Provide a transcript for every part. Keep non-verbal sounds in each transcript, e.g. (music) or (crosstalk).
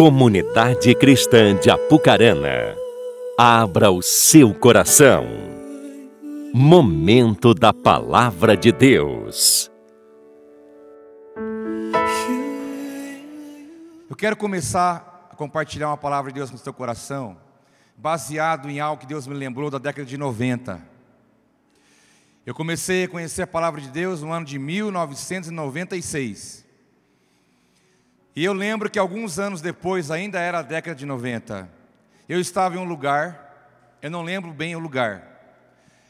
Comunidade Cristã de Apucarana, abra o seu coração. Momento da Palavra de Deus. Eu quero começar a compartilhar uma palavra de Deus no seu coração, baseado em algo que Deus me lembrou da década de 90. Eu comecei a conhecer a palavra de Deus no ano de 1996. E eu lembro que alguns anos depois, ainda era a década de 90, eu estava em um lugar, eu não lembro bem o lugar,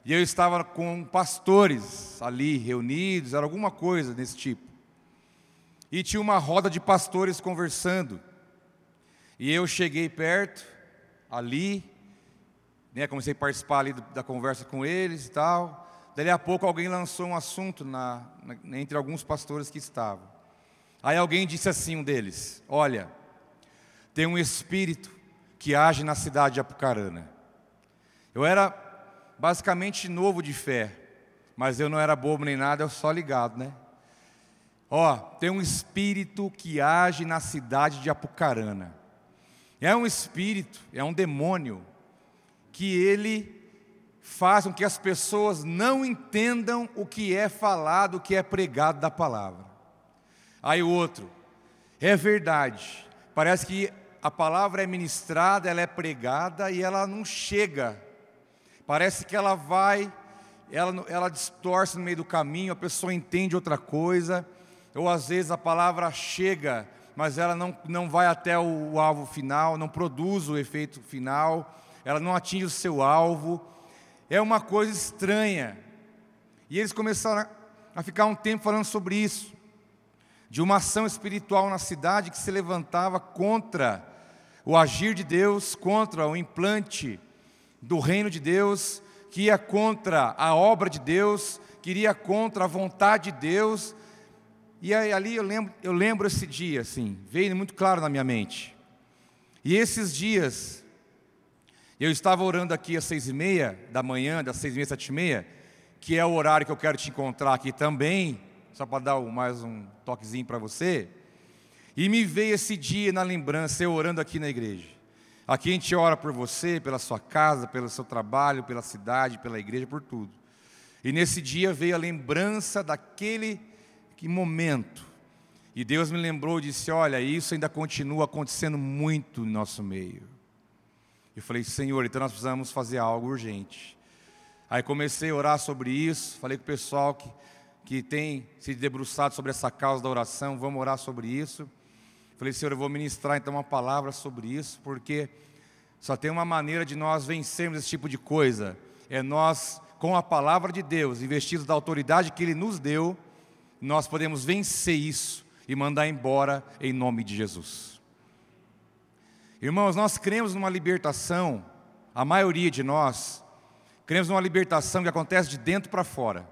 e eu estava com pastores ali reunidos, era alguma coisa desse tipo. E tinha uma roda de pastores conversando. E eu cheguei perto, ali, né, comecei a participar ali da conversa com eles e tal. Daí a pouco alguém lançou um assunto na, na, entre alguns pastores que estavam. Aí alguém disse assim, um deles: Olha, tem um espírito que age na cidade de Apucarana. Eu era basicamente novo de fé, mas eu não era bobo nem nada, eu só ligado, né? Ó, tem um espírito que age na cidade de Apucarana. É um espírito, é um demônio que ele faz com que as pessoas não entendam o que é falado, o que é pregado da palavra. Aí o outro, é verdade, parece que a palavra é ministrada, ela é pregada e ela não chega. Parece que ela vai, ela, ela distorce no meio do caminho, a pessoa entende outra coisa, ou às vezes a palavra chega, mas ela não, não vai até o, o alvo final, não produz o efeito final, ela não atinge o seu alvo. É uma coisa estranha. E eles começaram a ficar um tempo falando sobre isso de uma ação espiritual na cidade que se levantava contra o agir de Deus, contra o implante do reino de Deus, que ia contra a obra de Deus, que iria contra a vontade de Deus. E aí, ali eu lembro, eu lembro esse dia, assim, veio muito claro na minha mente. E esses dias, eu estava orando aqui às seis e meia da manhã, das seis e meia, sete e meia, que é o horário que eu quero te encontrar aqui também, só para dar mais um toquezinho para você. E me veio esse dia na lembrança, eu orando aqui na igreja. Aqui a gente ora por você, pela sua casa, pelo seu trabalho, pela cidade, pela igreja, por tudo. E nesse dia veio a lembrança daquele momento. E Deus me lembrou e disse: Olha, isso ainda continua acontecendo muito no nosso meio. Eu falei: Senhor, então nós precisamos fazer algo urgente. Aí comecei a orar sobre isso, falei com o pessoal que que tem se debruçado sobre essa causa da oração, vamos orar sobre isso. Falei, Senhor, eu vou ministrar então uma palavra sobre isso, porque só tem uma maneira de nós vencermos esse tipo de coisa, é nós, com a palavra de Deus, investidos da autoridade que Ele nos deu, nós podemos vencer isso e mandar embora em nome de Jesus. Irmãos, nós cremos numa libertação, a maioria de nós, cremos numa libertação que acontece de dentro para fora.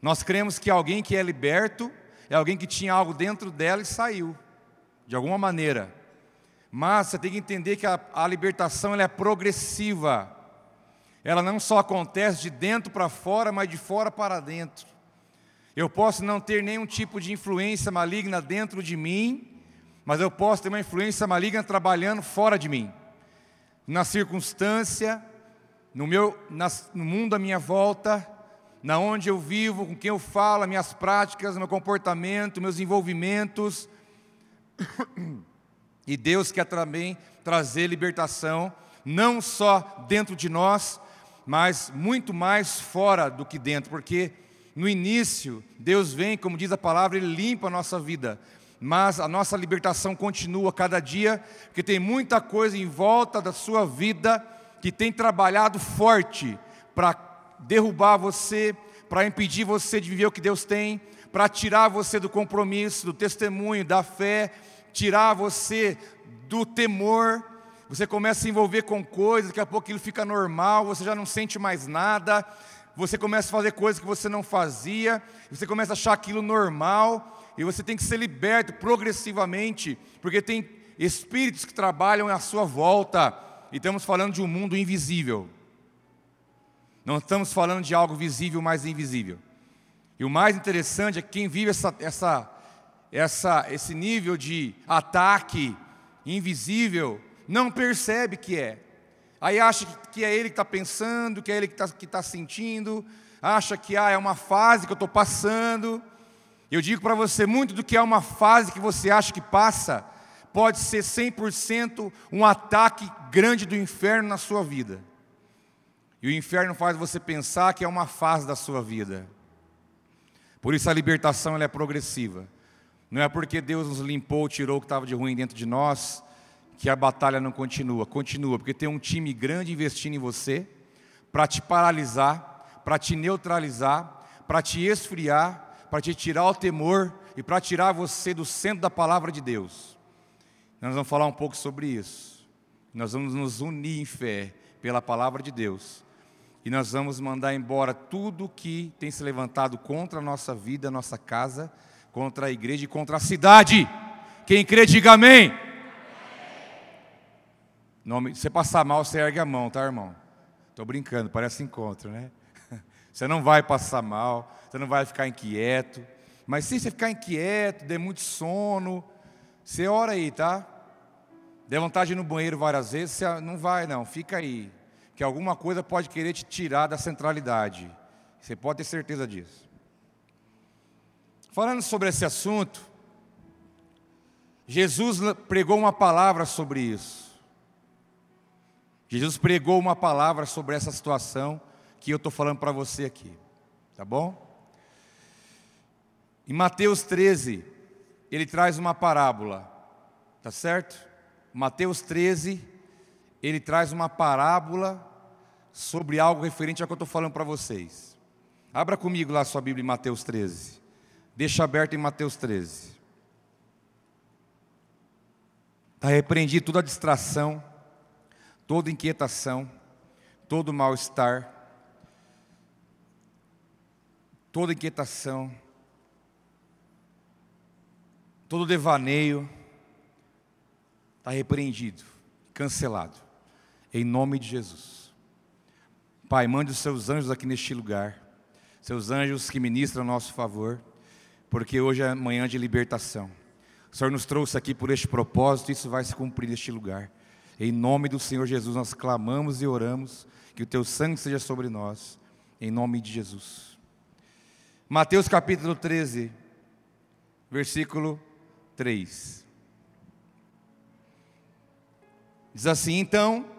Nós cremos que alguém que é liberto é alguém que tinha algo dentro dela e saiu, de alguma maneira. Mas você tem que entender que a, a libertação é progressiva. Ela não só acontece de dentro para fora, mas de fora para dentro. Eu posso não ter nenhum tipo de influência maligna dentro de mim, mas eu posso ter uma influência maligna trabalhando fora de mim. Na circunstância, no, meu, no mundo à minha volta, na onde eu vivo, com quem eu falo, minhas práticas, meu comportamento, meus envolvimentos. E Deus quer também trazer libertação, não só dentro de nós, mas muito mais fora do que dentro, porque no início Deus vem, como diz a palavra, Ele limpa a nossa vida, mas a nossa libertação continua cada dia, porque tem muita coisa em volta da sua vida que tem trabalhado forte para derrubar você, para impedir você de viver o que Deus tem, para tirar você do compromisso, do testemunho, da fé, tirar você do temor. Você começa a se envolver com coisas, daqui a pouco aquilo fica normal, você já não sente mais nada, você começa a fazer coisas que você não fazia, você começa a achar aquilo normal, e você tem que ser liberto progressivamente, porque tem espíritos que trabalham à sua volta, e estamos falando de um mundo invisível. Não estamos falando de algo visível, mas invisível. E o mais interessante é que quem vive essa, essa, essa, esse nível de ataque invisível, não percebe que é. Aí acha que é ele que está pensando, que é ele que está que tá sentindo, acha que ah, é uma fase que eu estou passando. Eu digo para você: muito do que é uma fase que você acha que passa, pode ser 100% um ataque grande do inferno na sua vida. E o inferno faz você pensar que é uma fase da sua vida. Por isso a libertação ela é progressiva. Não é porque Deus nos limpou, tirou o que estava de ruim dentro de nós, que a batalha não continua. Continua, porque tem um time grande investindo em você para te paralisar, para te neutralizar, para te esfriar, para te tirar o temor e para tirar você do centro da palavra de Deus. Nós vamos falar um pouco sobre isso. Nós vamos nos unir em fé pela palavra de Deus. E nós vamos mandar embora tudo que tem se levantado contra a nossa vida, nossa casa, contra a igreja e contra a cidade. Quem crê, diga amém. Nome, você passar mal, você ergue a mão, tá, irmão? Estou brincando, parece encontro, né? (laughs) Você não vai passar mal, você não vai ficar inquieto. Mas se você ficar inquieto, der muito sono, você ora aí, tá? Der vontade de ir no banheiro várias vezes, você não vai não, fica aí. Que alguma coisa pode querer te tirar da centralidade. Você pode ter certeza disso. Falando sobre esse assunto, Jesus pregou uma palavra sobre isso. Jesus pregou uma palavra sobre essa situação que eu estou falando para você aqui, tá bom? Em Mateus 13, ele traz uma parábola, tá certo? Mateus 13, ele traz uma parábola sobre algo referente ao que eu estou falando para vocês. Abra comigo lá a sua Bíblia em Mateus 13. Deixa aberto em Mateus 13. Está repreendido toda a distração, toda inquietação, todo mal-estar, toda inquietação, todo devaneio, está repreendido, cancelado, em nome de Jesus. Pai, mande os seus anjos aqui neste lugar, seus anjos que ministram a nosso favor porque hoje é manhã de libertação. O Senhor nos trouxe aqui por este propósito, isso vai se cumprir neste lugar. Em nome do Senhor Jesus, nós clamamos e oramos que o teu sangue seja sobre nós, em nome de Jesus. Mateus capítulo 13, versículo 3. Diz assim: Então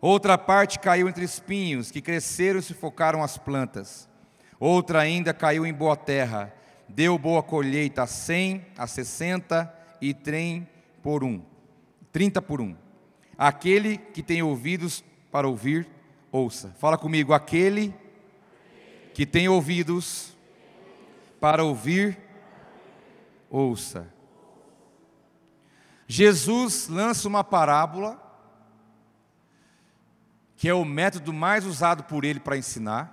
Outra parte caiu entre espinhos, que cresceram e sufocaram as plantas. Outra ainda caiu em boa terra, deu boa colheita a cem, a sessenta e trem por um, trinta por um. Aquele que tem ouvidos para ouvir, ouça. Fala comigo, aquele que tem ouvidos para ouvir, ouça. Jesus lança uma parábola, que é o método mais usado por ele para ensinar.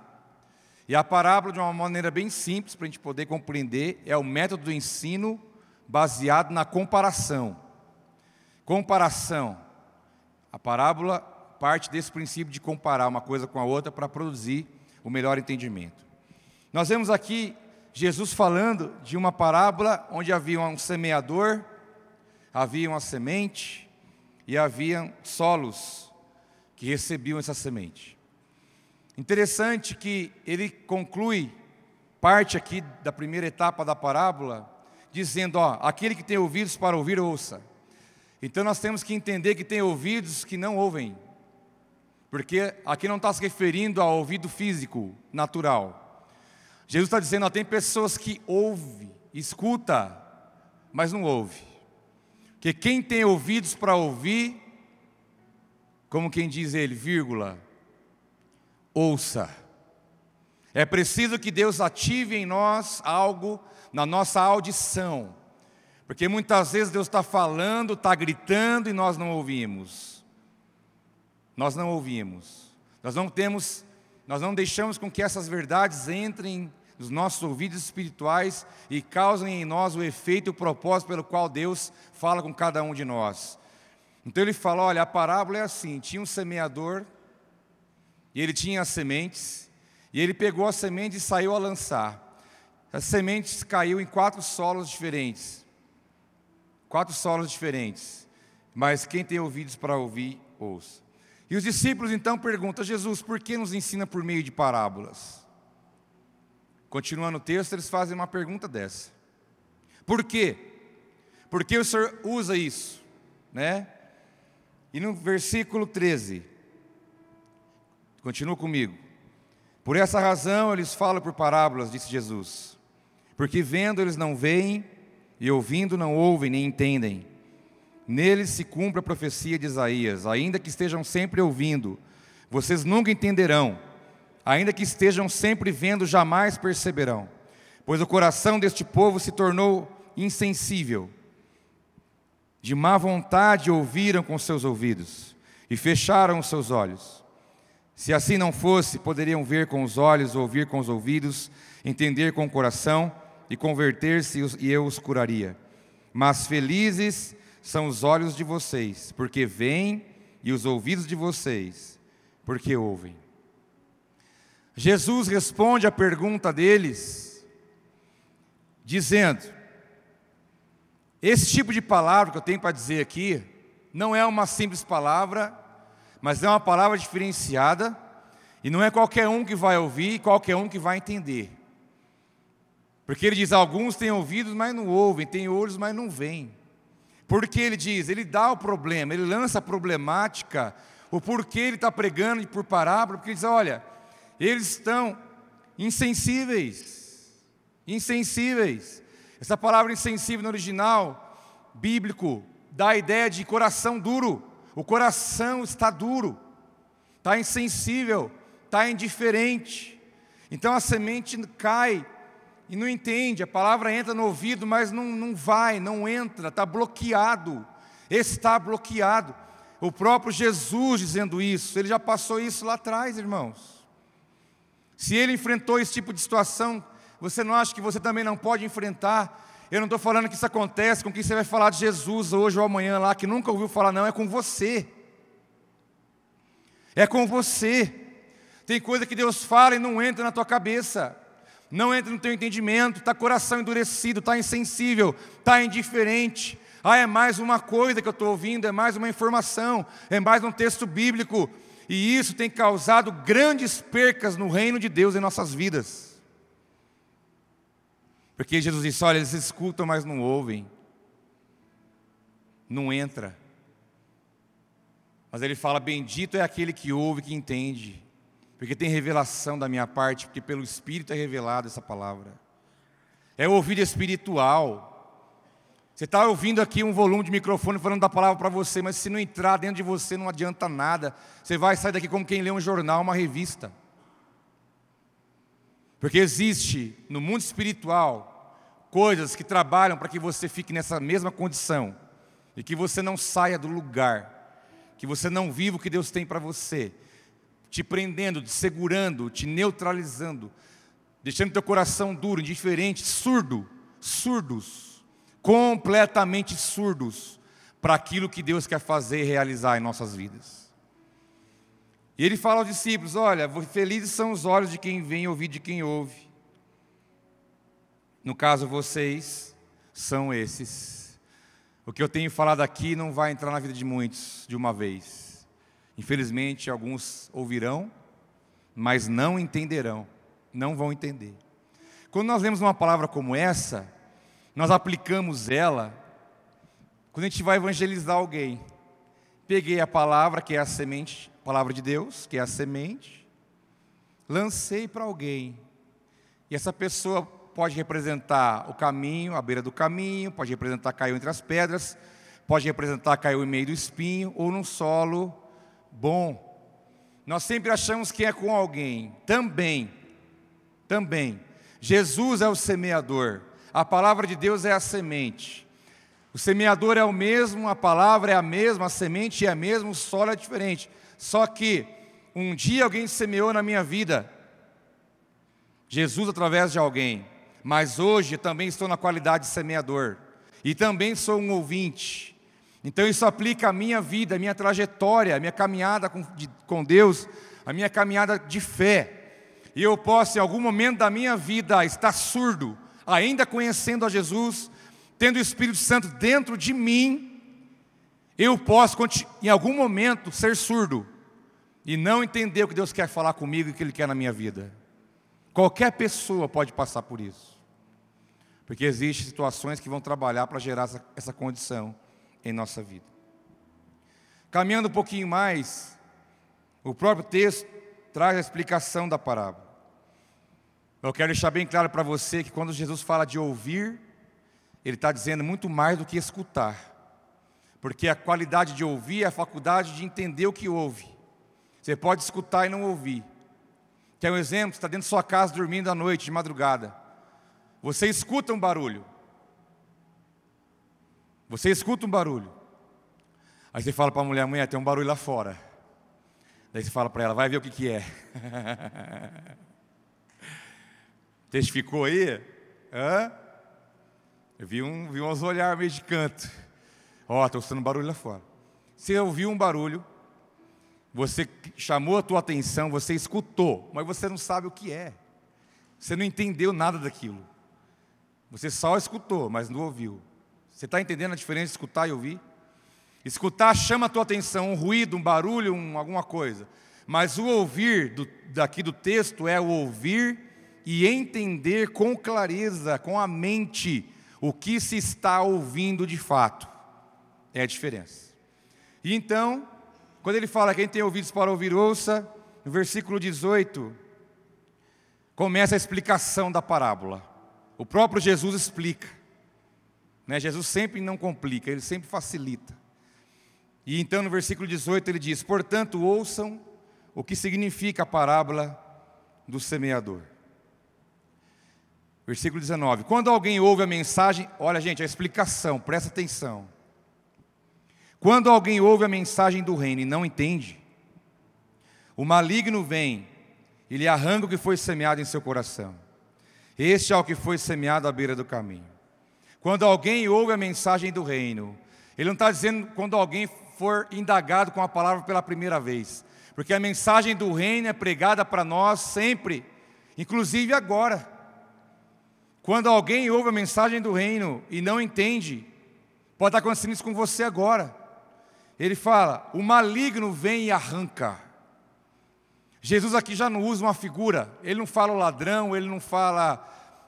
E a parábola, de uma maneira bem simples, para a gente poder compreender, é o método do ensino baseado na comparação. Comparação. A parábola parte desse princípio de comparar uma coisa com a outra para produzir o melhor entendimento. Nós vemos aqui Jesus falando de uma parábola onde havia um semeador, havia uma semente e havia solos que recebiam essa semente. Interessante que ele conclui parte aqui da primeira etapa da parábola, dizendo: ó, aquele que tem ouvidos para ouvir, ouça. Então nós temos que entender que tem ouvidos que não ouvem, porque aqui não está se referindo ao ouvido físico, natural. Jesus está dizendo: ó, tem pessoas que ouvem, escuta, mas não ouve. Que quem tem ouvidos para ouvir, como quem diz ele, vírgula, ouça. É preciso que Deus ative em nós algo na nossa audição, Porque muitas vezes Deus está falando, está gritando e nós não ouvimos. Nós não ouvimos. Nós não temos, nós não deixamos com que essas verdades entrem nos nossos ouvidos espirituais e causem em nós o efeito e o propósito pelo qual Deus fala com cada um de nós. Então ele fala: olha, a parábola é assim: tinha um semeador, e ele tinha as sementes, e ele pegou a semente e saiu a lançar. As sementes caiu em quatro solos diferentes. Quatro solos diferentes. Mas quem tem ouvidos para ouvir, ouça. E os discípulos então perguntam: Jesus, por que nos ensina por meio de parábolas? Continuando o texto, eles fazem uma pergunta dessa. Por quê? Por que o Senhor usa isso? Né? E no versículo 13, continua comigo. Por essa razão eles falam por parábolas, disse Jesus. Porque vendo eles não veem, e ouvindo não ouvem nem entendem. Neles se cumpre a profecia de Isaías: ainda que estejam sempre ouvindo, vocês nunca entenderão ainda que estejam sempre vendo, jamais perceberão, pois o coração deste povo se tornou insensível. De má vontade ouviram com seus ouvidos e fecharam os seus olhos. Se assim não fosse, poderiam ver com os olhos, ouvir com os ouvidos, entender com o coração e converter-se e eu os curaria. Mas felizes são os olhos de vocês, porque veem, e os ouvidos de vocês, porque ouvem. Jesus responde à pergunta deles, dizendo: Esse tipo de palavra que eu tenho para dizer aqui, não é uma simples palavra, mas é uma palavra diferenciada, e não é qualquer um que vai ouvir e qualquer um que vai entender. Porque ele diz: alguns têm ouvidos, mas não ouvem, têm olhos, mas não veem. Porque ele diz, ele dá o problema, ele lança a problemática, o porquê ele está pregando por parábola, porque ele diz: olha, eles estão insensíveis. Insensíveis. Essa palavra insensível no original bíblico dá a ideia de coração duro. O coração está duro, está insensível, está indiferente. Então a semente cai e não entende. A palavra entra no ouvido, mas não, não vai, não entra, está bloqueado. Está bloqueado. O próprio Jesus dizendo isso, ele já passou isso lá atrás, irmãos. Se ele enfrentou esse tipo de situação, você não acha que você também não pode enfrentar? Eu não estou falando que isso acontece com quem você vai falar de Jesus hoje ou amanhã lá, que nunca ouviu falar, não, é com você. É com você. Tem coisa que Deus fala e não entra na tua cabeça, não entra no teu entendimento, está coração endurecido, está insensível, está indiferente. Ah, é mais uma coisa que eu estou ouvindo, é mais uma informação, é mais um texto bíblico. E isso tem causado grandes percas no reino de Deus em nossas vidas. Porque Jesus disse: olha, eles escutam, mas não ouvem, não entra. Mas ele fala: bendito é aquele que ouve, que entende, porque tem revelação da minha parte, porque pelo Espírito é revelada essa palavra. É o ouvido espiritual. Você está ouvindo aqui um volume de microfone falando da palavra para você, mas se não entrar dentro de você não adianta nada. Você vai sair daqui como quem lê um jornal, uma revista. Porque existe no mundo espiritual coisas que trabalham para que você fique nessa mesma condição. E que você não saia do lugar, que você não viva o que Deus tem para você, te prendendo, te segurando, te neutralizando, deixando teu coração duro, indiferente, surdo, surdos. Completamente surdos. Para aquilo que Deus quer fazer e realizar em nossas vidas. E ele fala aos discípulos: Olha, felizes são os olhos de quem vem ouvir de quem ouve. No caso, vocês são esses. O que eu tenho falado aqui não vai entrar na vida de muitos de uma vez. Infelizmente, alguns ouvirão, mas não entenderão, não vão entender. Quando nós lemos uma palavra como essa, nós aplicamos ela quando a gente vai evangelizar alguém. Peguei a palavra, que é a semente, palavra de Deus, que é a semente, lancei para alguém. E essa pessoa pode representar o caminho, a beira do caminho, pode representar caiu entre as pedras, pode representar caiu em meio do espinho, ou num solo bom. Nós sempre achamos que é com alguém. Também, também. Jesus é o semeador. A palavra de Deus é a semente. O semeador é o mesmo, a palavra é a mesma, a semente é a mesma, o solo é diferente. Só que um dia alguém semeou na minha vida, Jesus através de alguém, mas hoje também estou na qualidade de semeador e também sou um ouvinte. Então isso aplica à minha vida, à minha trajetória, à minha caminhada com, de, com Deus, a minha caminhada de fé. E eu posso, em algum momento da minha vida, estar surdo, ainda conhecendo a Jesus, tendo o Espírito Santo dentro de mim, eu posso, em algum momento, ser surdo e não entender o que Deus quer falar comigo e o que Ele quer na minha vida. Qualquer pessoa pode passar por isso. Porque existem situações que vão trabalhar para gerar essa, essa condição em nossa vida. Caminhando um pouquinho mais, o próprio texto traz a explicação da parábola. Eu quero deixar bem claro para você que quando Jesus fala de ouvir, Ele está dizendo muito mais do que escutar. Porque a qualidade de ouvir é a faculdade de entender o que ouve. Você pode escutar e não ouvir. Quer um exemplo? Você está dentro da sua casa dormindo à noite, de madrugada. Você escuta um barulho. Você escuta um barulho. Aí você fala para a mulher, mulher, tem um barulho lá fora. Daí você fala para ela, vai ver o que, que é. (laughs) Testificou aí? Hã? Eu vi, um, vi uns olhar meio de canto. Ó, oh, estou escutando barulho lá fora. Você ouviu um barulho, você chamou a tua atenção, você escutou, mas você não sabe o que é. Você não entendeu nada daquilo. Você só escutou, mas não ouviu. Você está entendendo a diferença de escutar e ouvir? Escutar chama a tua atenção, um ruído, um barulho, um, alguma coisa. Mas o ouvir do, daqui do texto é o ouvir e entender com clareza, com a mente, o que se está ouvindo de fato. É a diferença. E então, quando ele fala quem tem ouvidos para ouvir, ouça, no versículo 18, começa a explicação da parábola. O próprio Jesus explica. Né? Jesus sempre não complica, ele sempre facilita. E então no versículo 18 ele diz: Portanto, ouçam o que significa a parábola do semeador. Versículo 19: Quando alguém ouve a mensagem, olha gente, a explicação, presta atenção. Quando alguém ouve a mensagem do reino e não entende, o maligno vem e lhe arranca o que foi semeado em seu coração. Este é o que foi semeado à beira do caminho. Quando alguém ouve a mensagem do reino, ele não está dizendo quando alguém for indagado com a palavra pela primeira vez, porque a mensagem do reino é pregada para nós sempre, inclusive agora. Quando alguém ouve a mensagem do reino e não entende, pode estar acontecendo isso com você agora. Ele fala: o maligno vem e arranca. Jesus aqui já não usa uma figura, ele não fala o ladrão, ele não fala,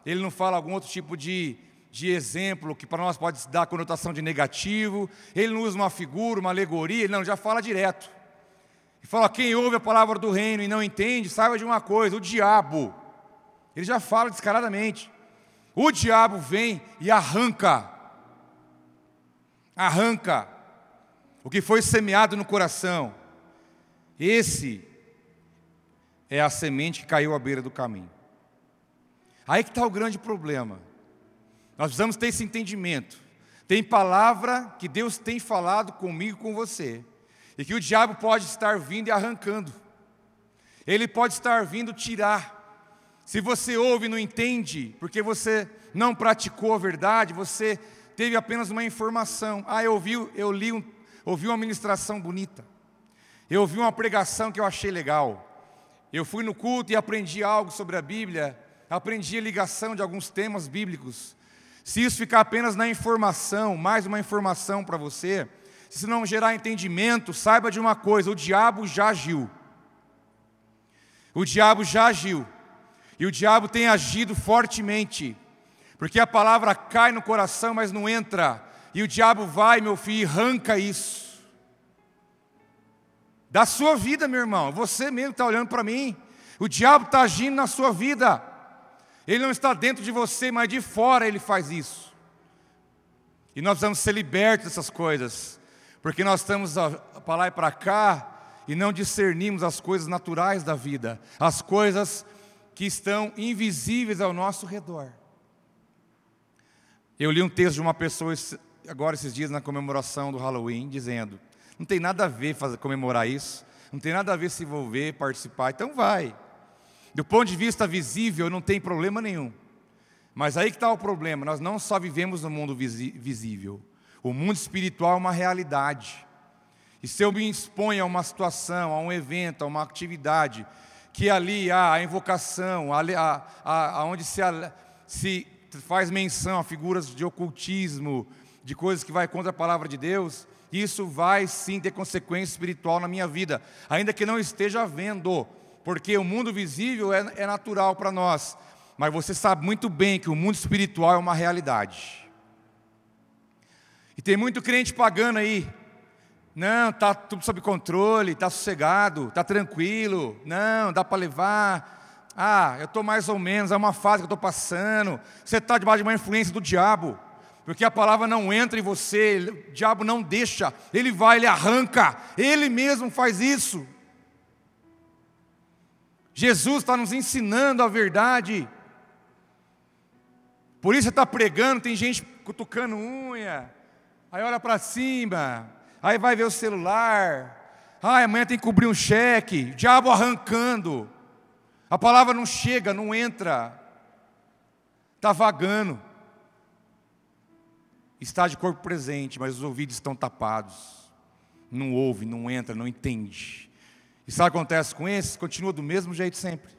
ele não fala algum outro tipo de, de exemplo que para nós pode dar conotação de negativo, ele não usa uma figura, uma alegoria, ele não, já fala direto. Ele fala: quem ouve a palavra do reino e não entende, saiba de uma coisa: o diabo. Ele já fala descaradamente. O diabo vem e arranca. Arranca o que foi semeado no coração, esse é a semente que caiu à beira do caminho. Aí que está o grande problema. Nós precisamos ter esse entendimento. Tem palavra que Deus tem falado comigo, com você, e que o diabo pode estar vindo e arrancando. Ele pode estar vindo tirar. Se você ouve e não entende, porque você não praticou a verdade, você teve apenas uma informação. Ah, eu ouvi, eu li um ouvi uma ministração bonita, eu ouvi uma pregação que eu achei legal, eu fui no culto e aprendi algo sobre a Bíblia, aprendi a ligação de alguns temas bíblicos. Se isso ficar apenas na informação, mais uma informação para você, se não gerar entendimento, saiba de uma coisa: o diabo já agiu. O diabo já agiu. E o diabo tem agido fortemente. Porque a palavra cai no coração, mas não entra. E o diabo vai, meu filho, e arranca isso. Da sua vida, meu irmão. Você mesmo está olhando para mim. O diabo está agindo na sua vida. Ele não está dentro de você, mas de fora ele faz isso. E nós vamos ser libertos dessas coisas. Porque nós estamos para lá e para cá e não discernimos as coisas naturais da vida, as coisas que estão invisíveis ao nosso redor. Eu li um texto de uma pessoa agora esses dias na comemoração do Halloween, dizendo: não tem nada a ver fazer, comemorar isso, não tem nada a ver se envolver, participar, então vai. Do ponto de vista visível, não tem problema nenhum. Mas aí que está o problema: nós não só vivemos no mundo visível, o mundo espiritual é uma realidade. E se eu me exponho a uma situação, a um evento, a uma atividade, que ali há a invocação, a, a, a, onde se, se faz menção a figuras de ocultismo, de coisas que vai contra a palavra de Deus, isso vai sim ter consequência espiritual na minha vida, ainda que não esteja vendo, porque o mundo visível é, é natural para nós, mas você sabe muito bem que o mundo espiritual é uma realidade. E tem muito crente pagando aí. Não, está tudo sob controle, está sossegado, está tranquilo. Não, dá para levar. Ah, eu estou mais ou menos, é uma fase que eu estou passando. Você está debaixo de uma influência do diabo. Porque a palavra não entra em você, o diabo não deixa, ele vai, ele arranca, ele mesmo faz isso. Jesus está nos ensinando a verdade. Por isso você está pregando, tem gente cutucando unha, aí olha para cima, aí vai ver o celular, ai, amanhã tem que cobrir um cheque, diabo arrancando, a palavra não chega, não entra, está vagando, está de corpo presente, mas os ouvidos estão tapados, não ouve, não entra, não entende. E sabe o que acontece com esses? Continua do mesmo jeito sempre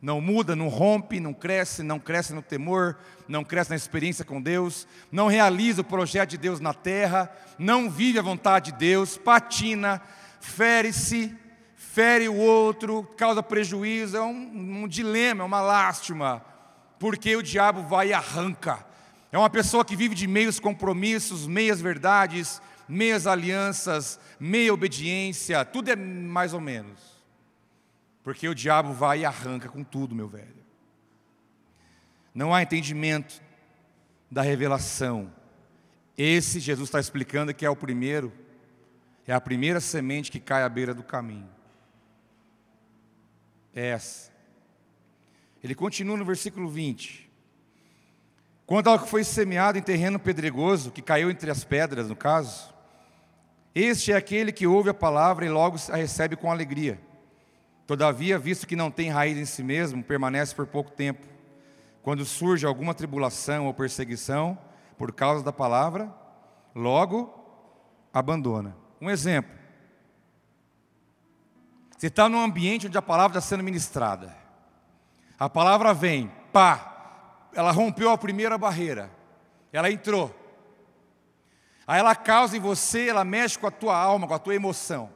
não muda, não rompe, não cresce, não cresce no temor, não cresce na experiência com Deus, não realiza o projeto de Deus na terra, não vive a vontade de Deus, patina, fere-se, fere o outro, causa prejuízo, é um, um dilema, é uma lástima, porque o diabo vai e arranca. É uma pessoa que vive de meios compromissos, meias verdades, meias alianças, meia obediência, tudo é mais ou menos. Porque o diabo vai e arranca com tudo, meu velho. Não há entendimento da revelação. Esse Jesus está explicando que é o primeiro, é a primeira semente que cai à beira do caminho. É essa. Ele continua no versículo 20. Quanto ao que foi semeado em terreno pedregoso, que caiu entre as pedras, no caso, este é aquele que ouve a palavra e logo a recebe com alegria. Todavia, visto que não tem raiz em si mesmo, permanece por pouco tempo. Quando surge alguma tribulação ou perseguição por causa da palavra, logo abandona. Um exemplo. Você está num ambiente onde a palavra está sendo ministrada. A palavra vem, pá, ela rompeu a primeira barreira, ela entrou. Aí ela causa em você, ela mexe com a tua alma, com a tua emoção.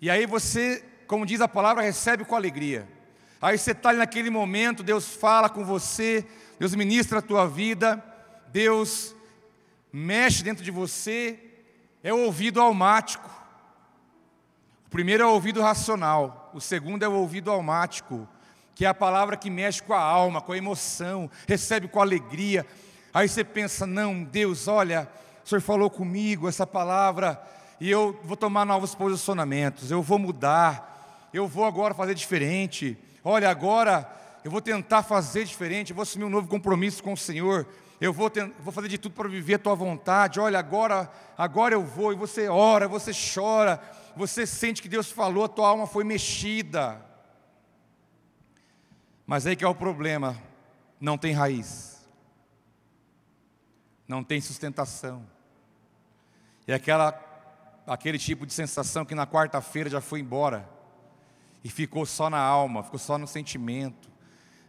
E aí você, como diz a palavra, recebe com alegria. Aí você está ali naquele momento, Deus fala com você, Deus ministra a tua vida, Deus mexe dentro de você, é o ouvido almático. O primeiro é o ouvido racional, o segundo é o ouvido almático, que é a palavra que mexe com a alma, com a emoção, recebe com alegria. Aí você pensa: não, Deus, olha, o Senhor falou comigo, essa palavra e eu vou tomar novos posicionamentos, eu vou mudar, eu vou agora fazer diferente. Olha, agora eu vou tentar fazer diferente, eu vou assumir um novo compromisso com o Senhor. Eu vou, vou fazer de tudo para viver a tua vontade. Olha, agora, agora eu vou. E você ora, você chora, você sente que Deus falou, a tua alma foi mexida. Mas aí que é o problema: não tem raiz, não tem sustentação. E aquela aquele tipo de sensação que na quarta-feira já foi embora e ficou só na alma, ficou só no sentimento,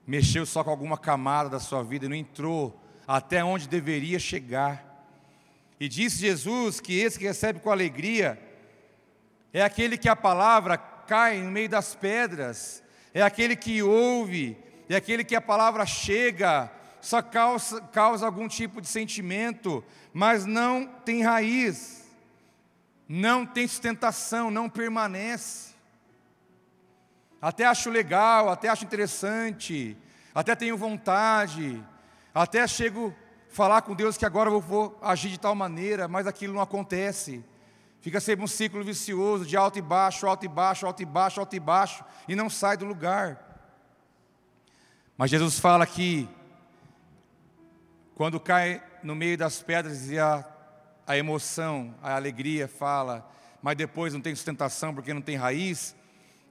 mexeu só com alguma camada da sua vida e não entrou até onde deveria chegar. E disse Jesus que esse que recebe com alegria é aquele que a palavra cai no meio das pedras, é aquele que ouve, é aquele que a palavra chega, só causa, causa algum tipo de sentimento, mas não tem raiz não tem sustentação, não permanece. Até acho legal, até acho interessante, até tenho vontade, até chego a falar com Deus que agora eu vou agir de tal maneira, mas aquilo não acontece. Fica sempre um ciclo vicioso de alto e baixo, alto e baixo, alto e baixo, alto e baixo, e não sai do lugar. Mas Jesus fala que quando cai no meio das pedras e a, a emoção, a alegria fala, mas depois não tem sustentação porque não tem raiz,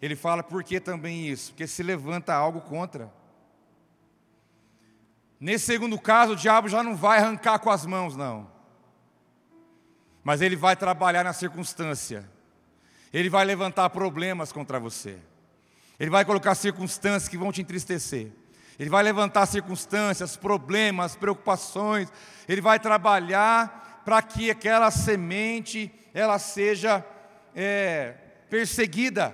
ele fala por que também isso? Porque se levanta algo contra. Nesse segundo caso, o diabo já não vai arrancar com as mãos, não. Mas ele vai trabalhar na circunstância. Ele vai levantar problemas contra você. Ele vai colocar circunstâncias que vão te entristecer. Ele vai levantar circunstâncias, problemas, preocupações. Ele vai trabalhar para que aquela semente ela seja é, perseguida.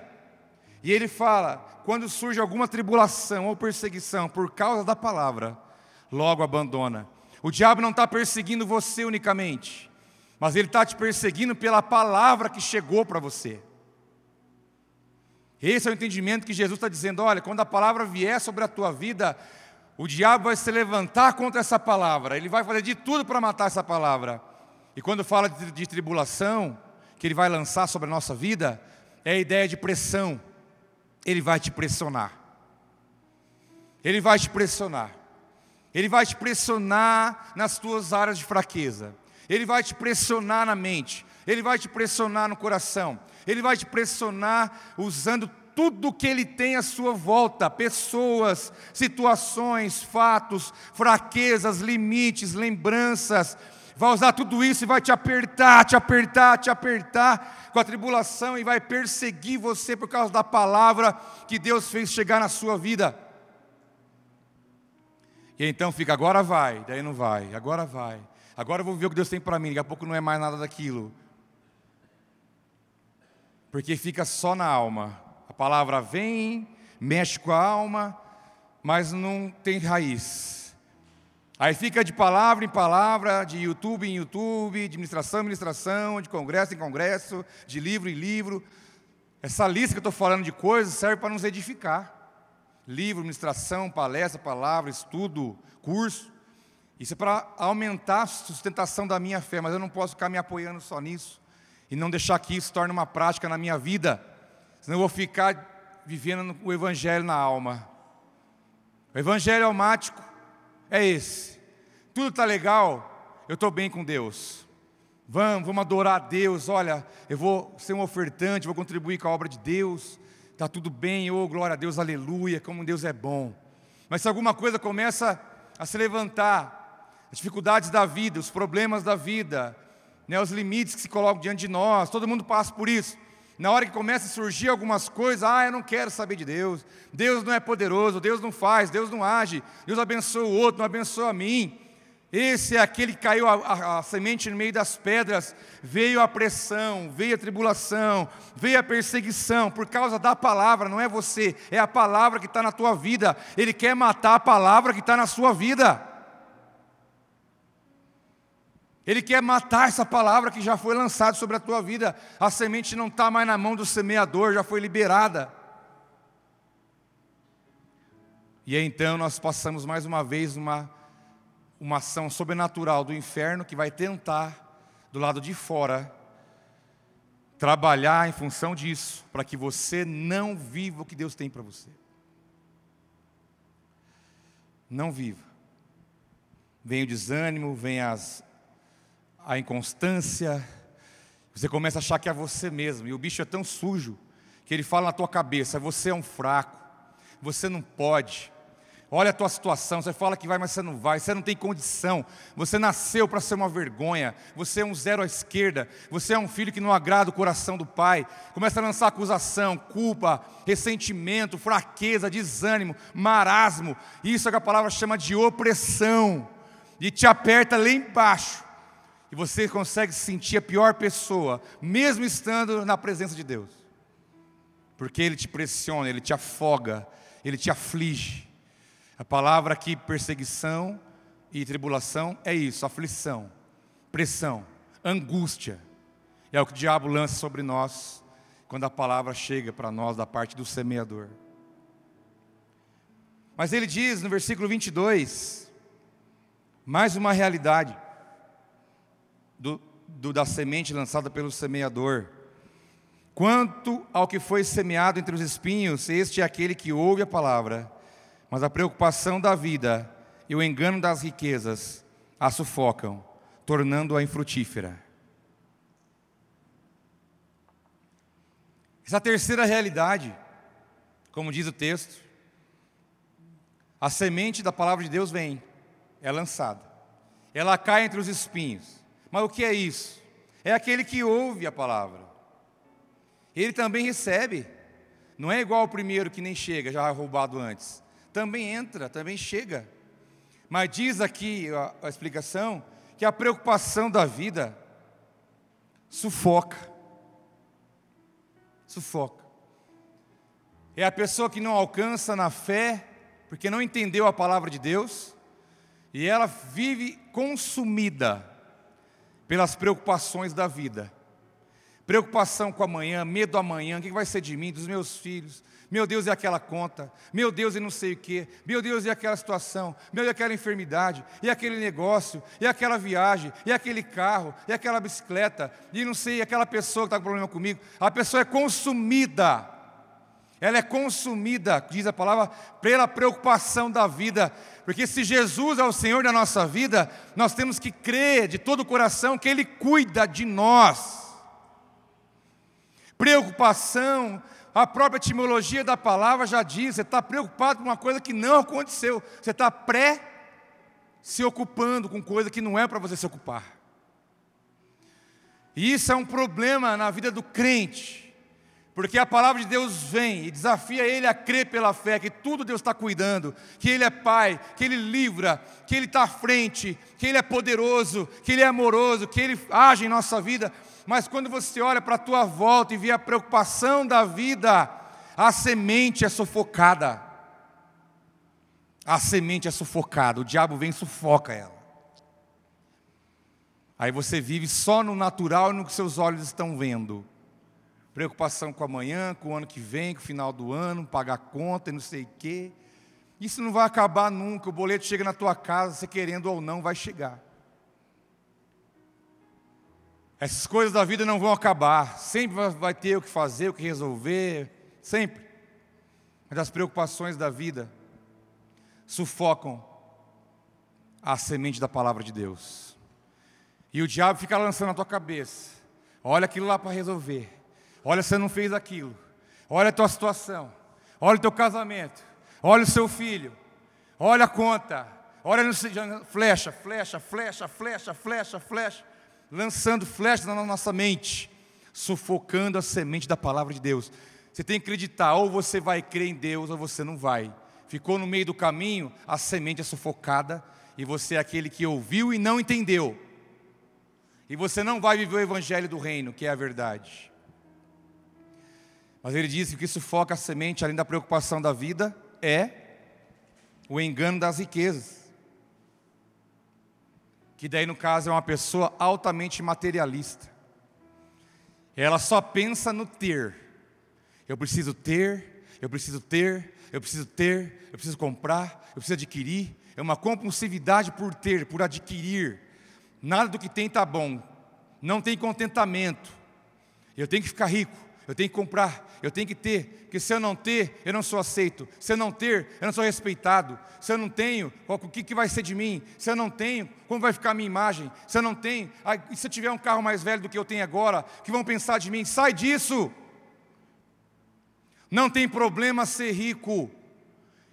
E ele fala: quando surge alguma tribulação ou perseguição por causa da palavra, logo abandona. O diabo não está perseguindo você unicamente, mas ele está te perseguindo pela palavra que chegou para você. Esse é o entendimento que Jesus está dizendo: olha, quando a palavra vier sobre a tua vida, o diabo vai se levantar contra essa palavra, ele vai fazer de tudo para matar essa palavra. E quando fala de, de tribulação, que ele vai lançar sobre a nossa vida, é a ideia de pressão. Ele vai te pressionar. Ele vai te pressionar. Ele vai te pressionar nas tuas áreas de fraqueza. Ele vai te pressionar na mente. Ele vai te pressionar no coração. Ele vai te pressionar usando tudo que ele tem à sua volta: pessoas, situações, fatos, fraquezas, limites, lembranças. Vai usar tudo isso e vai te apertar, te apertar, te apertar com a tribulação e vai perseguir você por causa da palavra que Deus fez chegar na sua vida. E então fica, agora vai, daí não vai, agora vai. Agora eu vou ver o que Deus tem para mim, daqui a pouco não é mais nada daquilo porque fica só na alma. A palavra vem, mexe com a alma, mas não tem raiz. Aí fica de palavra em palavra, de YouTube em YouTube, de ministração em ministração, de congresso em congresso, de livro em livro. Essa lista que eu estou falando de coisas serve para nos edificar. Livro, ministração, palestra, palavra, estudo, curso. Isso é para aumentar a sustentação da minha fé, mas eu não posso ficar me apoiando só nisso e não deixar que isso torne uma prática na minha vida, senão eu vou ficar vivendo o Evangelho na alma. O Evangelho almático é esse. Tudo está legal, eu estou bem com Deus. Vamos, vamos adorar a Deus. Olha, eu vou ser um ofertante, vou contribuir com a obra de Deus. Está tudo bem, oh glória a Deus, aleluia, como Deus é bom. Mas se alguma coisa começa a se levantar, as dificuldades da vida, os problemas da vida, né, os limites que se colocam diante de nós, todo mundo passa por isso. Na hora que começa a surgir algumas coisas, ah, eu não quero saber de Deus, Deus não é poderoso, Deus não faz, Deus não age, Deus abençoa o outro, não abençoa a mim. Esse é aquele que caiu a, a, a, semente no meio das pedras, veio a pressão, veio a tribulação, veio a perseguição, por causa da palavra, não é você, é a palavra que está na tua vida. Ele quer matar a palavra que está na sua vida. Ele quer matar essa palavra que já foi lançada sobre a tua vida. A semente não está mais na mão do semeador, já foi liberada. E então nós passamos mais uma vez uma, uma ação sobrenatural do inferno que vai tentar, do lado de fora, trabalhar em função disso, para que você não viva o que Deus tem para você. Não viva. Vem o desânimo, vem as a inconstância, você começa a achar que é você mesmo, e o bicho é tão sujo que ele fala na tua cabeça: você é um fraco, você não pode. Olha a tua situação, você fala que vai, mas você não vai, você não tem condição, você nasceu para ser uma vergonha, você é um zero à esquerda, você é um filho que não agrada o coração do pai. Começa a lançar acusação, culpa, ressentimento, fraqueza, desânimo, marasmo. Isso é que a palavra chama de opressão, e te aperta lá embaixo e você consegue se sentir a pior pessoa, mesmo estando na presença de Deus. Porque Ele te pressiona, Ele te afoga, Ele te aflige. A palavra aqui, perseguição e tribulação, é isso: aflição, pressão, angústia. É o que o diabo lança sobre nós quando a palavra chega para nós da parte do semeador. Mas ele diz no versículo 22, mais uma realidade do, do, da semente lançada pelo semeador. Quanto ao que foi semeado entre os espinhos, este é aquele que ouve a palavra, mas a preocupação da vida e o engano das riquezas a sufocam, tornando-a infrutífera. Essa terceira realidade, como diz o texto, a semente da palavra de Deus vem, é lançada, ela cai entre os espinhos. Mas o que é isso? É aquele que ouve a palavra, ele também recebe, não é igual ao primeiro que nem chega, já roubado antes, também entra, também chega. Mas diz aqui a, a explicação que a preocupação da vida sufoca. Sufoca. É a pessoa que não alcança na fé, porque não entendeu a palavra de Deus, e ela vive consumida pelas preocupações da vida. Preocupação com amanhã, medo amanhã, o que vai ser de mim, dos meus filhos, meu Deus, e aquela conta, meu Deus, e não sei o quê, meu Deus, e aquela situação, meu Deus, e aquela enfermidade, e aquele negócio, e aquela viagem, e aquele carro, e aquela bicicleta, e não sei, e aquela pessoa que está com problema comigo. A pessoa é consumida, ela é consumida, diz a palavra, pela preocupação da vida, porque se Jesus é o Senhor da nossa vida, nós temos que crer de todo o coração que Ele cuida de nós. Preocupação a própria etimologia da palavra já diz: você está preocupado com uma coisa que não aconteceu, você está pré se ocupando com coisa que não é para você se ocupar. E isso é um problema na vida do crente, porque a palavra de Deus vem e desafia ele a crer pela fé que tudo Deus está cuidando, que Ele é Pai, que Ele livra, que Ele está à frente, que Ele é poderoso, que Ele é amoroso, que Ele age em nossa vida mas quando você olha para a tua volta e vê a preocupação da vida, a semente é sufocada. A semente é sufocada, o diabo vem e sufoca ela. Aí você vive só no natural e no que seus olhos estão vendo. Preocupação com amanhã, com o ano que vem, com o final do ano, pagar conta e não sei o quê. Isso não vai acabar nunca. O boleto chega na tua casa, você querendo ou não, vai chegar. Essas coisas da vida não vão acabar, sempre vai ter o que fazer, o que resolver, sempre. Mas as preocupações da vida sufocam a semente da palavra de Deus. E o diabo fica lançando na tua cabeça: olha aquilo lá para resolver, olha você não fez aquilo, olha a tua situação, olha o teu casamento, olha o seu filho, olha a conta, olha no flecha, flecha, flecha, flecha, flecha, flecha lançando flechas na nossa mente, sufocando a semente da palavra de Deus. Você tem que acreditar, ou você vai crer em Deus, ou você não vai. Ficou no meio do caminho, a semente é sufocada, e você é aquele que ouviu e não entendeu. E você não vai viver o evangelho do reino, que é a verdade. Mas ele disse que o que sufoca a semente, além da preocupação da vida, é o engano das riquezas que daí no caso é uma pessoa altamente materialista. Ela só pensa no ter. Eu preciso ter, eu preciso ter, eu preciso ter, eu preciso comprar, eu preciso adquirir. É uma compulsividade por ter, por adquirir. Nada do que tem está bom. Não tem contentamento. Eu tenho que ficar rico, eu tenho que comprar, eu tenho que ter, porque se eu não ter, eu não sou aceito. Se eu não ter, eu não sou respeitado. Se eu não tenho, o que, que vai ser de mim? Se eu não tenho, como vai ficar a minha imagem? Se eu não tenho, e se eu tiver um carro mais velho do que eu tenho agora, que vão pensar de mim? Sai disso! Não tem problema ser rico.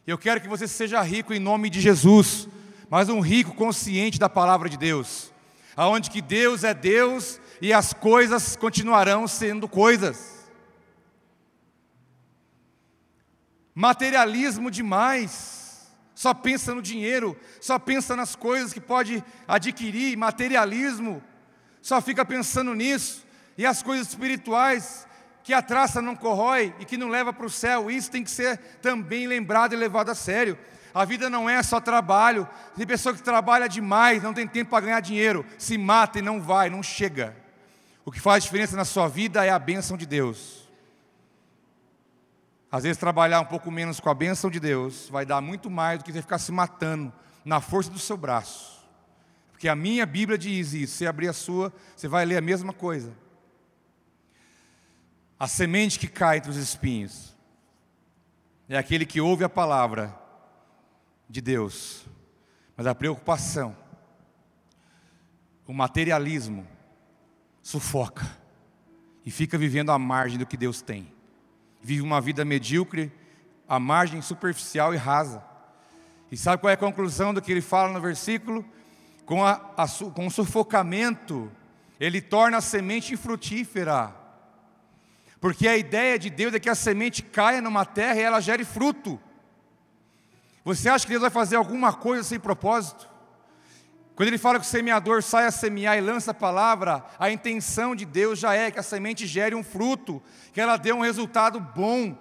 Eu quero que você seja rico em nome de Jesus, mas um rico consciente da palavra de Deus, aonde que Deus é Deus e as coisas continuarão sendo coisas. Materialismo demais, só pensa no dinheiro, só pensa nas coisas que pode adquirir, materialismo, só fica pensando nisso, e as coisas espirituais que a traça não corrói e que não leva para o céu, isso tem que ser também lembrado e levado a sério. A vida não é só trabalho, tem pessoa que trabalha demais, não tem tempo para ganhar dinheiro, se mata e não vai, não chega. O que faz diferença na sua vida é a bênção de Deus. Às vezes trabalhar um pouco menos com a bênção de Deus vai dar muito mais do que você ficar se matando na força do seu braço. Porque a minha Bíblia diz isso. Se abrir a sua, você vai ler a mesma coisa. A semente que cai entre os espinhos é aquele que ouve a palavra de Deus, mas a preocupação o materialismo sufoca e fica vivendo à margem do que Deus tem. Vive uma vida medíocre, à margem superficial e rasa. E sabe qual é a conclusão do que ele fala no versículo? Com, a, a, com o sufocamento, ele torna a semente infrutífera. Porque a ideia de Deus é que a semente caia numa terra e ela gere fruto. Você acha que Deus vai fazer alguma coisa sem propósito? Quando ele fala que o semeador sai a semear e lança a palavra, a intenção de Deus já é que a semente gere um fruto, que ela dê um resultado bom.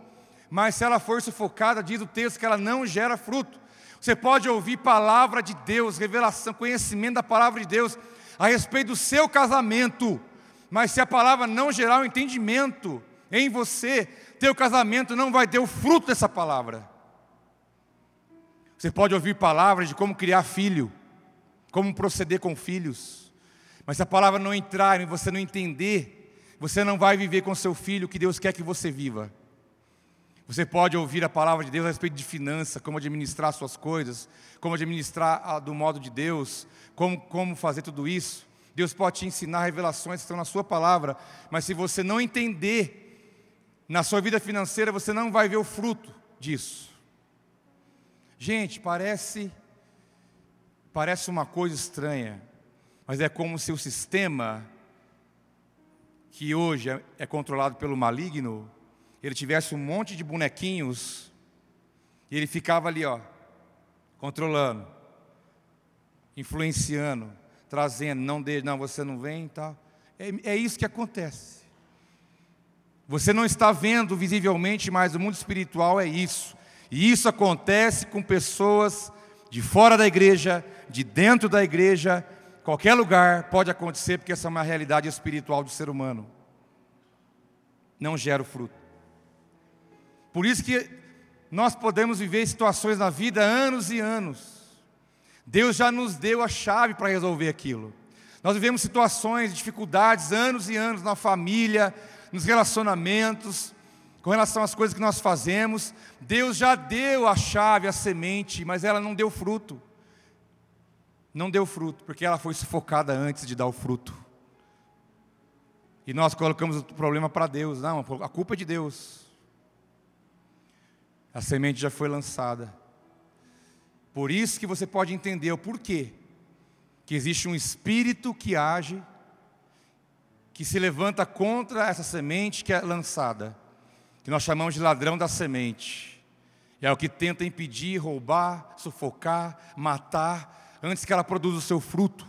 Mas se ela for sufocada, diz o texto que ela não gera fruto. Você pode ouvir palavra de Deus, revelação, conhecimento da palavra de Deus a respeito do seu casamento, mas se a palavra não gerar o um entendimento em você, teu casamento não vai ter o fruto dessa palavra. Você pode ouvir palavras de como criar filho, como proceder com filhos. Mas se a palavra não entrar e você não entender, você não vai viver com seu filho o que Deus quer que você viva. Você pode ouvir a palavra de Deus a respeito de finança, como administrar suas coisas, como administrar do modo de Deus, como, como fazer tudo isso. Deus pode te ensinar revelações que estão na sua palavra, mas se você não entender na sua vida financeira, você não vai ver o fruto disso. Gente, parece Parece uma coisa estranha, mas é como se o sistema que hoje é, é controlado pelo maligno, ele tivesse um monte de bonequinhos e ele ficava ali, ó, controlando, influenciando, trazendo, não de, não você não vem, tá? É, é isso que acontece. Você não está vendo visivelmente, mas o mundo espiritual é isso. E isso acontece com pessoas de fora da igreja, de dentro da igreja, qualquer lugar pode acontecer, porque essa é uma realidade espiritual do ser humano. Não gera o fruto. Por isso que nós podemos viver situações na vida anos e anos. Deus já nos deu a chave para resolver aquilo. Nós vivemos situações, dificuldades, anos e anos na família, nos relacionamentos, com relação às coisas que nós fazemos. Deus já deu a chave, a semente, mas ela não deu fruto não deu fruto, porque ela foi sufocada antes de dar o fruto. E nós colocamos o problema para Deus. Não, a culpa é de Deus. A semente já foi lançada. Por isso que você pode entender o porquê que existe um espírito que age, que se levanta contra essa semente que é lançada, que nós chamamos de ladrão da semente. É o que tenta impedir, roubar, sufocar, matar, antes que ela produza o seu fruto.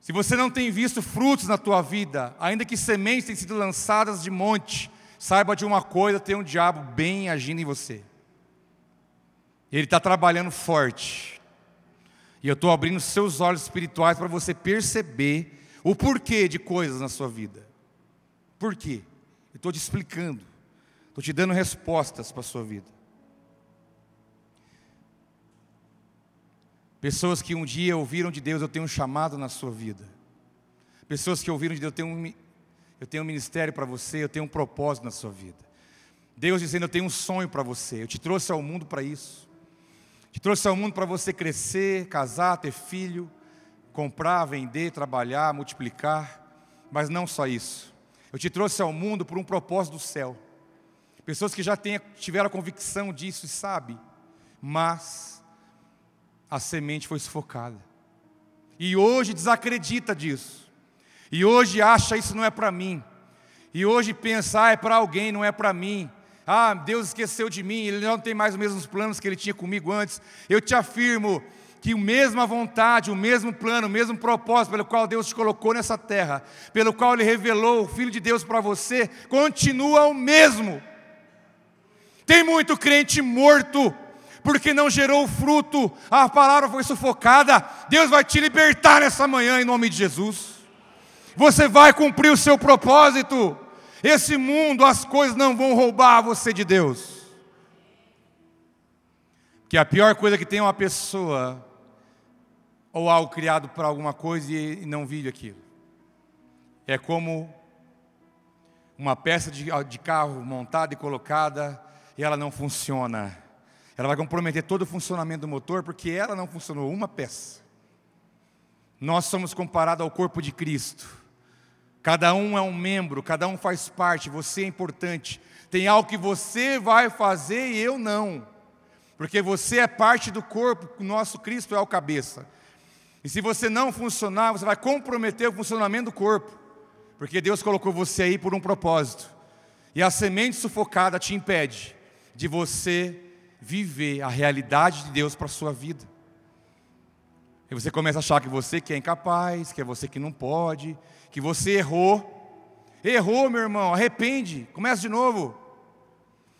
Se você não tem visto frutos na tua vida, ainda que sementes tenham sido lançadas de monte, saiba de uma coisa: tem um diabo bem agindo em você. Ele está trabalhando forte. E eu estou abrindo seus olhos espirituais para você perceber o porquê de coisas na sua vida. Por quê? Eu estou te explicando. Estou te dando respostas para a sua vida. Pessoas que um dia ouviram de Deus, eu tenho um chamado na sua vida. Pessoas que ouviram de Deus, eu tenho um, eu tenho um ministério para você, eu tenho um propósito na sua vida. Deus dizendo, eu tenho um sonho para você, eu te trouxe ao mundo para isso. Te trouxe ao mundo para você crescer, casar, ter filho, comprar, vender, trabalhar, multiplicar. Mas não só isso. Eu te trouxe ao mundo por um propósito do céu. Pessoas que já tiveram a convicção disso e sabem, mas a semente foi sufocada. E hoje desacredita disso. E hoje acha isso não é para mim. E hoje pensa, ah, é para alguém, não é para mim. Ah, Deus esqueceu de mim, Ele não tem mais os mesmos planos que Ele tinha comigo antes. Eu te afirmo que a mesma vontade, o mesmo plano, o mesmo propósito pelo qual Deus te colocou nessa terra, pelo qual Ele revelou o Filho de Deus para você, continua o mesmo. Tem muito crente morto porque não gerou fruto, a palavra foi sufocada. Deus vai te libertar nessa manhã em nome de Jesus. Você vai cumprir o seu propósito. Esse mundo, as coisas não vão roubar você de Deus. Que a pior coisa que tem é uma pessoa ou algo criado para alguma coisa e não vive aquilo. É como uma peça de, de carro montada e colocada e ela não funciona. Ela vai comprometer todo o funcionamento do motor porque ela não funcionou uma peça. nós somos comparados ao corpo de Cristo. Cada um é um membro, cada um faz parte, você é importante. Tem algo que você vai fazer e eu não. Porque você é parte do corpo, o nosso Cristo é o cabeça. E se você não funcionar, você vai comprometer o funcionamento do corpo. Porque Deus colocou você aí por um propósito. E a semente sufocada te impede de você viver a realidade de Deus para a sua vida. E você começa a achar que você que é incapaz, que é você que não pode, que você errou. Errou, meu irmão, arrepende, começa de novo.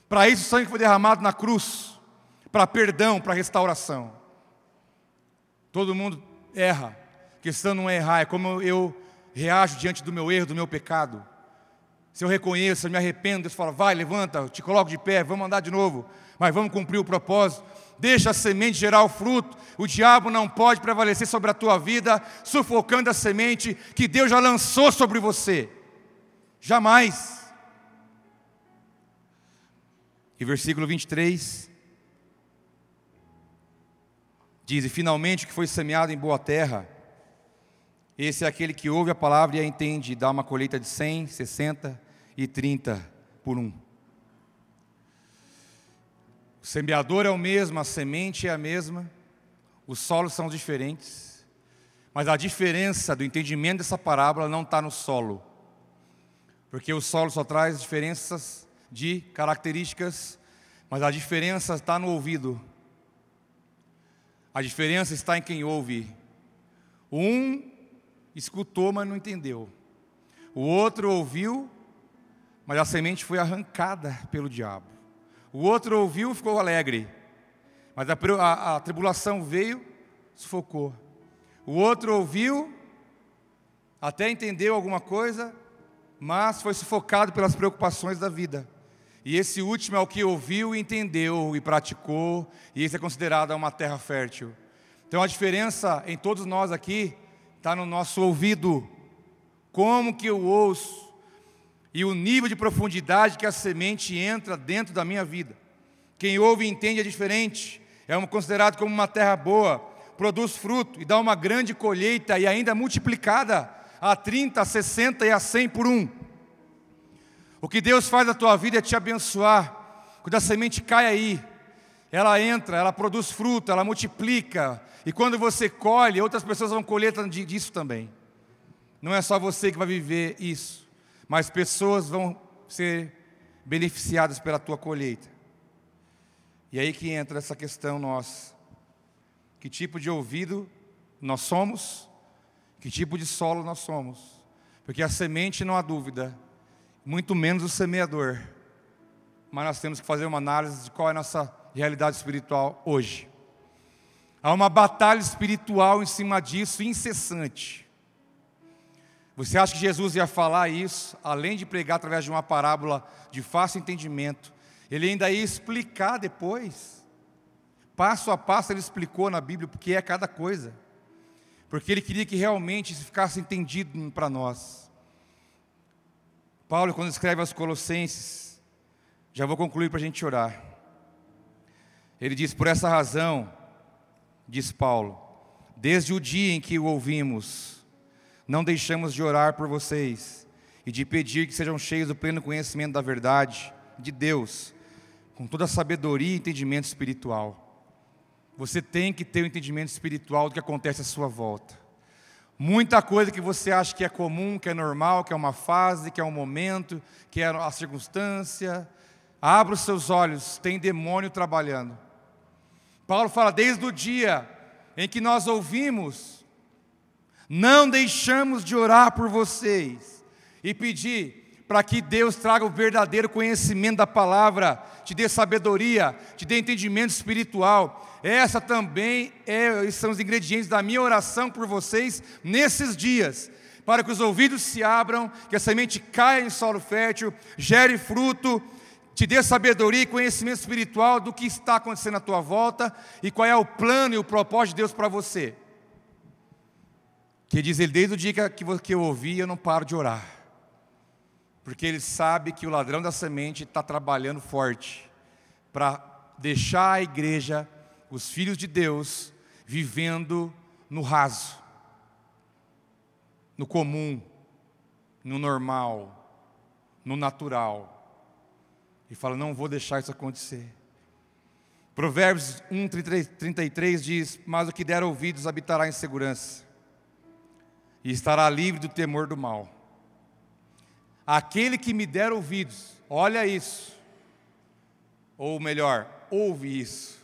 Para isso o sangue foi derramado na cruz, para perdão, para restauração. Todo mundo erra. A questão não é errar, é como eu reajo diante do meu erro, do meu pecado. Se eu reconheço, eu me arrependo, Deus fala, vai, levanta, te coloco de pé, vamos andar de novo, mas vamos cumprir o propósito. Deixa a semente gerar o fruto. O diabo não pode prevalecer sobre a tua vida, sufocando a semente que Deus já lançou sobre você. Jamais. E versículo 23 diz: E finalmente que foi semeado em boa terra, esse é aquele que ouve a palavra e a entende, e dá uma colheita de 100, 60 e 30 por um. O semeador é o mesmo, a semente é a mesma, os solos são diferentes, mas a diferença do entendimento dessa parábola não está no solo, porque o solo só traz diferenças de características, mas a diferença está no ouvido, a diferença está em quem ouve. Um escutou, mas não entendeu. O outro ouviu, mas a semente foi arrancada pelo diabo. O outro ouviu e ficou alegre, mas a, a, a tribulação veio, sufocou. O outro ouviu, até entendeu alguma coisa, mas foi sufocado pelas preocupações da vida. E esse último é o que ouviu, entendeu e praticou, e esse é considerado uma terra fértil. Então a diferença em todos nós aqui está no nosso ouvido. Como que eu ouço? E o nível de profundidade que a semente entra dentro da minha vida. Quem ouve e entende é diferente. É considerado como uma terra boa, produz fruto e dá uma grande colheita e ainda multiplicada a 30, a 60 e a 100 por um. O que Deus faz na tua vida é te abençoar. Quando a semente cai aí, ela entra, ela produz fruto, ela multiplica, e quando você colhe, outras pessoas vão colher disso também. Não é só você que vai viver isso, mas pessoas vão ser beneficiadas pela tua colheita. E aí que entra essa questão nossa. Que tipo de ouvido nós somos? Que tipo de solo nós somos? Porque a semente não há dúvida, muito menos o semeador. Mas nós temos que fazer uma análise de qual é a nossa realidade espiritual hoje. Há uma batalha espiritual em cima disso, incessante. Você acha que Jesus ia falar isso, além de pregar através de uma parábola de fácil entendimento, ele ainda ia explicar depois. Passo a passo ele explicou na Bíblia o que é cada coisa. Porque ele queria que realmente isso ficasse entendido para nós. Paulo, quando escreve aos Colossenses, já vou concluir para a gente orar. Ele diz: Por essa razão, diz Paulo, desde o dia em que o ouvimos, não deixamos de orar por vocês e de pedir que sejam cheios do pleno conhecimento da verdade de Deus, com toda a sabedoria e entendimento espiritual. Você tem que ter o um entendimento espiritual do que acontece à sua volta. Muita coisa que você acha que é comum, que é normal, que é uma fase, que é um momento, que é a circunstância. Abra os seus olhos, tem demônio trabalhando. Paulo fala, desde o dia em que nós ouvimos, não deixamos de orar por vocês e pedir para que Deus traga o verdadeiro conhecimento da palavra, te dê sabedoria, te dê entendimento espiritual. Essa também é, são os ingredientes da minha oração por vocês nesses dias, para que os ouvidos se abram, que a semente caia em solo fértil, gere fruto te dê sabedoria e conhecimento espiritual do que está acontecendo à tua volta e qual é o plano e o propósito de Deus para você. Que diz ele, desde o dia que eu ouvi, eu não paro de orar. Porque ele sabe que o ladrão da semente está trabalhando forte para deixar a igreja, os filhos de Deus, vivendo no raso. no comum, no normal, no natural. E fala: Não vou deixar isso acontecer. Provérbios 1, 33 diz: Mas o que der ouvidos habitará em segurança, e estará livre do temor do mal. Aquele que me der ouvidos, olha isso, ou melhor, ouve isso.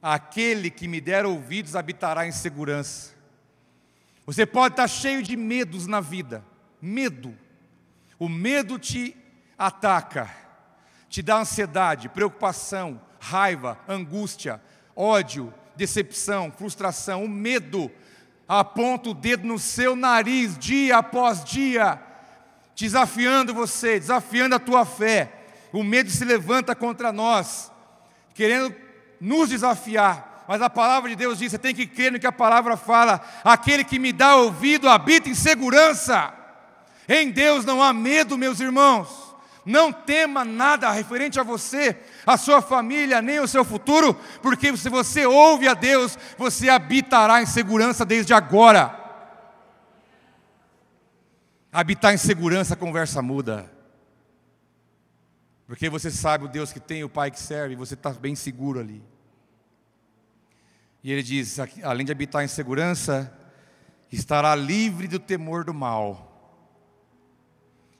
Aquele que me der ouvidos habitará em segurança. Você pode estar cheio de medos na vida, medo. O medo te ataca, te dá ansiedade, preocupação, raiva, angústia, ódio, decepção, frustração, o medo aponta o dedo no seu nariz dia após dia, desafiando você, desafiando a tua fé. O medo se levanta contra nós, querendo nos desafiar. Mas a palavra de Deus diz: você tem que crer no que a palavra fala. Aquele que me dá ouvido habita em segurança. Em Deus não há medo, meus irmãos. Não tema nada referente a você, a sua família, nem o seu futuro, porque se você ouve a Deus, você habitará em segurança desde agora. Habitar em segurança, a conversa muda. Porque você sabe o Deus que tem, o Pai que serve, você está bem seguro ali. E ele diz: além de habitar em segurança, estará livre do temor do mal.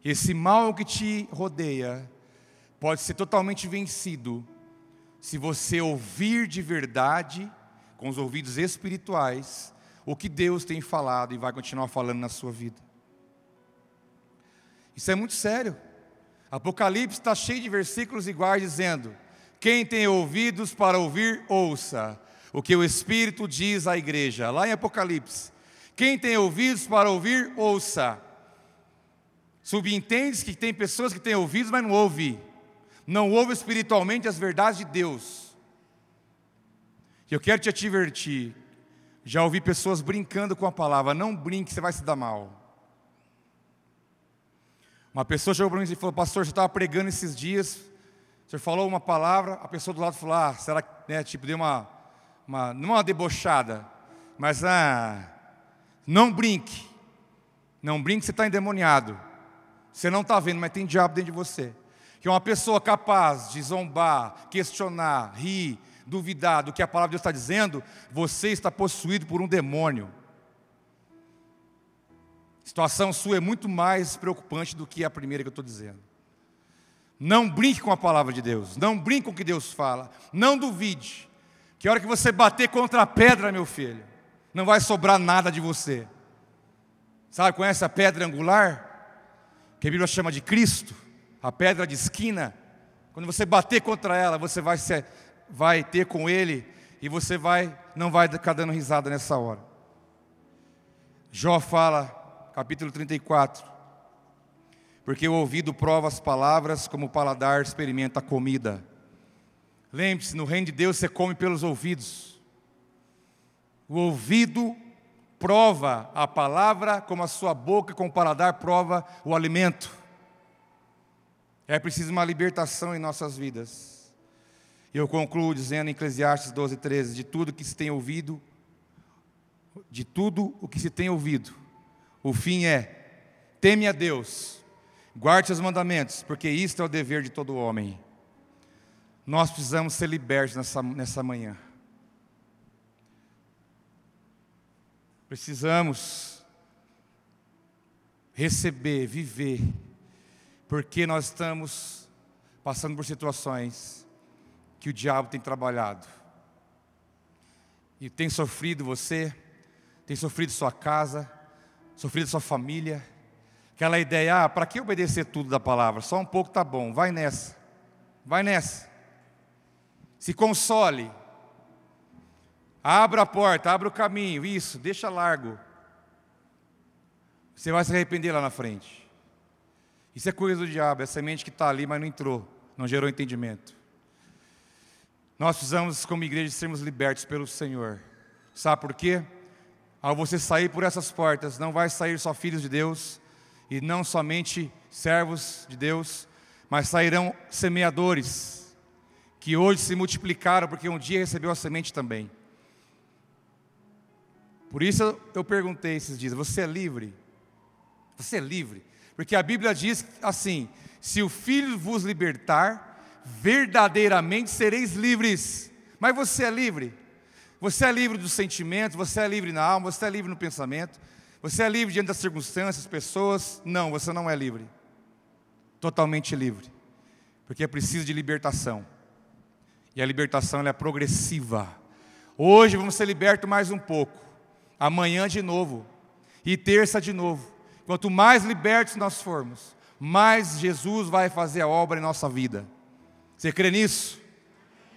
Esse mal que te rodeia pode ser totalmente vencido se você ouvir de verdade, com os ouvidos espirituais, o que Deus tem falado e vai continuar falando na sua vida. Isso é muito sério. Apocalipse está cheio de versículos iguais dizendo: Quem tem ouvidos para ouvir, ouça o que o Espírito diz à igreja. Lá em Apocalipse. Quem tem ouvidos para ouvir, ouça. Subentende que tem pessoas que têm ouvidos, mas não ouvem. Não ouvem espiritualmente as verdades de Deus. Eu quero te advertir. Já ouvi pessoas brincando com a palavra. Não brinque, você vai se dar mal. Uma pessoa chegou para mim e falou: Pastor, você estava pregando esses dias. O senhor falou uma palavra, a pessoa do lado falou: Ah, será que, né, tipo, deu uma, uma, não uma debochada, mas ah, não brinque. Não brinque, você está endemoniado. Você não está vendo, mas tem diabo dentro de você. Que é uma pessoa capaz de zombar, questionar, rir, duvidar do que a palavra de Deus está dizendo, você está possuído por um demônio. A situação sua é muito mais preocupante do que a primeira que eu estou dizendo. Não brinque com a palavra de Deus, não brinque com o que Deus fala, não duvide, que a hora que você bater contra a pedra, meu filho, não vai sobrar nada de você. Sabe, conhece a pedra angular? Que a Bíblia chama de Cristo, a pedra de esquina. Quando você bater contra ela, você vai, ser, vai ter com ele e você vai não vai ficar dando risada nessa hora. Jó fala, capítulo 34, porque o ouvido prova as palavras, como o paladar experimenta a comida. Lembre-se, no reino de Deus você come pelos ouvidos. O ouvido prova a palavra, como a sua boca com o paladar prova o alimento. É preciso uma libertação em nossas vidas. Eu concluo dizendo em Eclesiastes 12, 13: de tudo que se tem ouvido, de tudo o que se tem ouvido, o fim é: teme a Deus, guarde seus mandamentos, porque isto é o dever de todo homem. Nós precisamos ser libertos nessa, nessa manhã. Precisamos receber, viver, porque nós estamos passando por situações que o diabo tem trabalhado. E tem sofrido você, tem sofrido sua casa, sofrido sua família. Aquela ideia, ah, para que obedecer tudo da palavra? Só um pouco tá bom, vai nessa. Vai nessa. Se console. Abra a porta, abra o caminho, isso, deixa largo. Você vai se arrepender lá na frente. Isso é coisa do diabo, é a semente que está ali, mas não entrou, não gerou entendimento. Nós precisamos, como igreja, sermos libertos pelo Senhor. Sabe por quê? Ao você sair por essas portas, não vai sair só filhos de Deus, e não somente servos de Deus, mas sairão semeadores, que hoje se multiplicaram, porque um dia recebeu a semente também. Por isso eu perguntei esses dias: você é livre? Você é livre. Porque a Bíblia diz assim: se o Filho vos libertar, verdadeiramente sereis livres. Mas você é livre. Você é livre dos sentimentos, você é livre na alma, você é livre no pensamento, você é livre diante das circunstâncias, pessoas. Não, você não é livre. Totalmente livre. Porque é preciso de libertação. E a libertação é progressiva. Hoje vamos ser libertos mais um pouco. Amanhã de novo. E terça de novo. Quanto mais libertos nós formos, mais Jesus vai fazer a obra em nossa vida. Você crê nisso?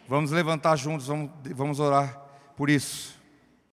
Vamos levantar juntos, vamos, vamos orar por isso.